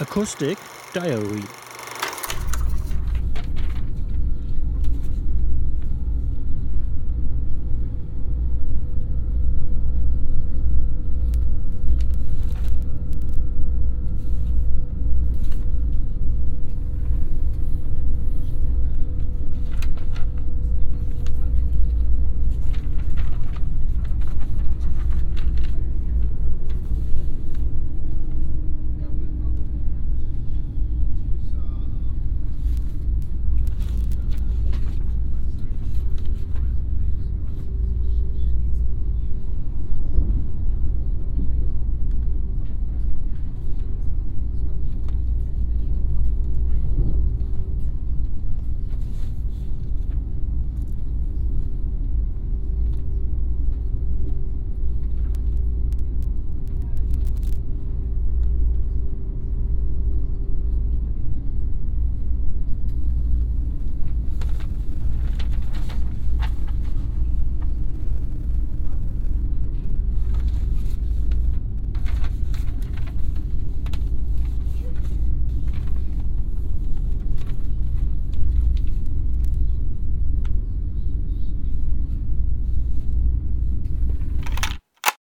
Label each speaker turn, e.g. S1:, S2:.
S1: Acoustic Diary.